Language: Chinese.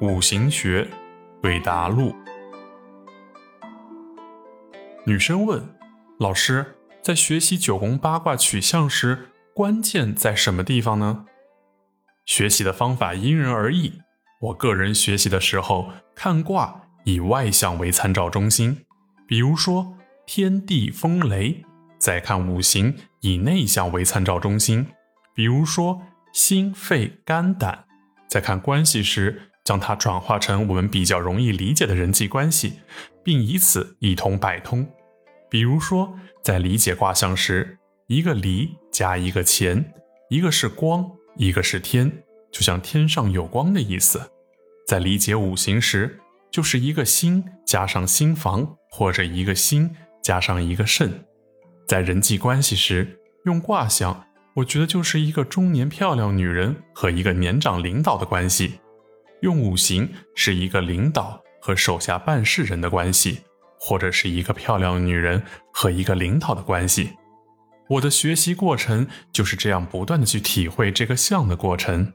五行学对答录。女生问老师，在学习九宫八卦取象时，关键在什么地方呢？学习的方法因人而异。我个人学习的时候，看卦以外象为参照中心，比如说天地风雷；再看五行以内象为参照中心，比如说心肺肝胆；再看关系时。将它转化成我们比较容易理解的人际关系，并以此一通百通。比如说，在理解卦象时，一个离加一个乾，一个是光，一个是天，就像天上有光的意思。在理解五行时，就是一个心加上心房，或者一个心加上一个肾。在人际关系时，用卦象，我觉得就是一个中年漂亮女人和一个年长领导的关系。用五行是一个领导和手下办事人的关系，或者是一个漂亮女人和一个领导的关系。我的学习过程就是这样不断的去体会这个相的过程。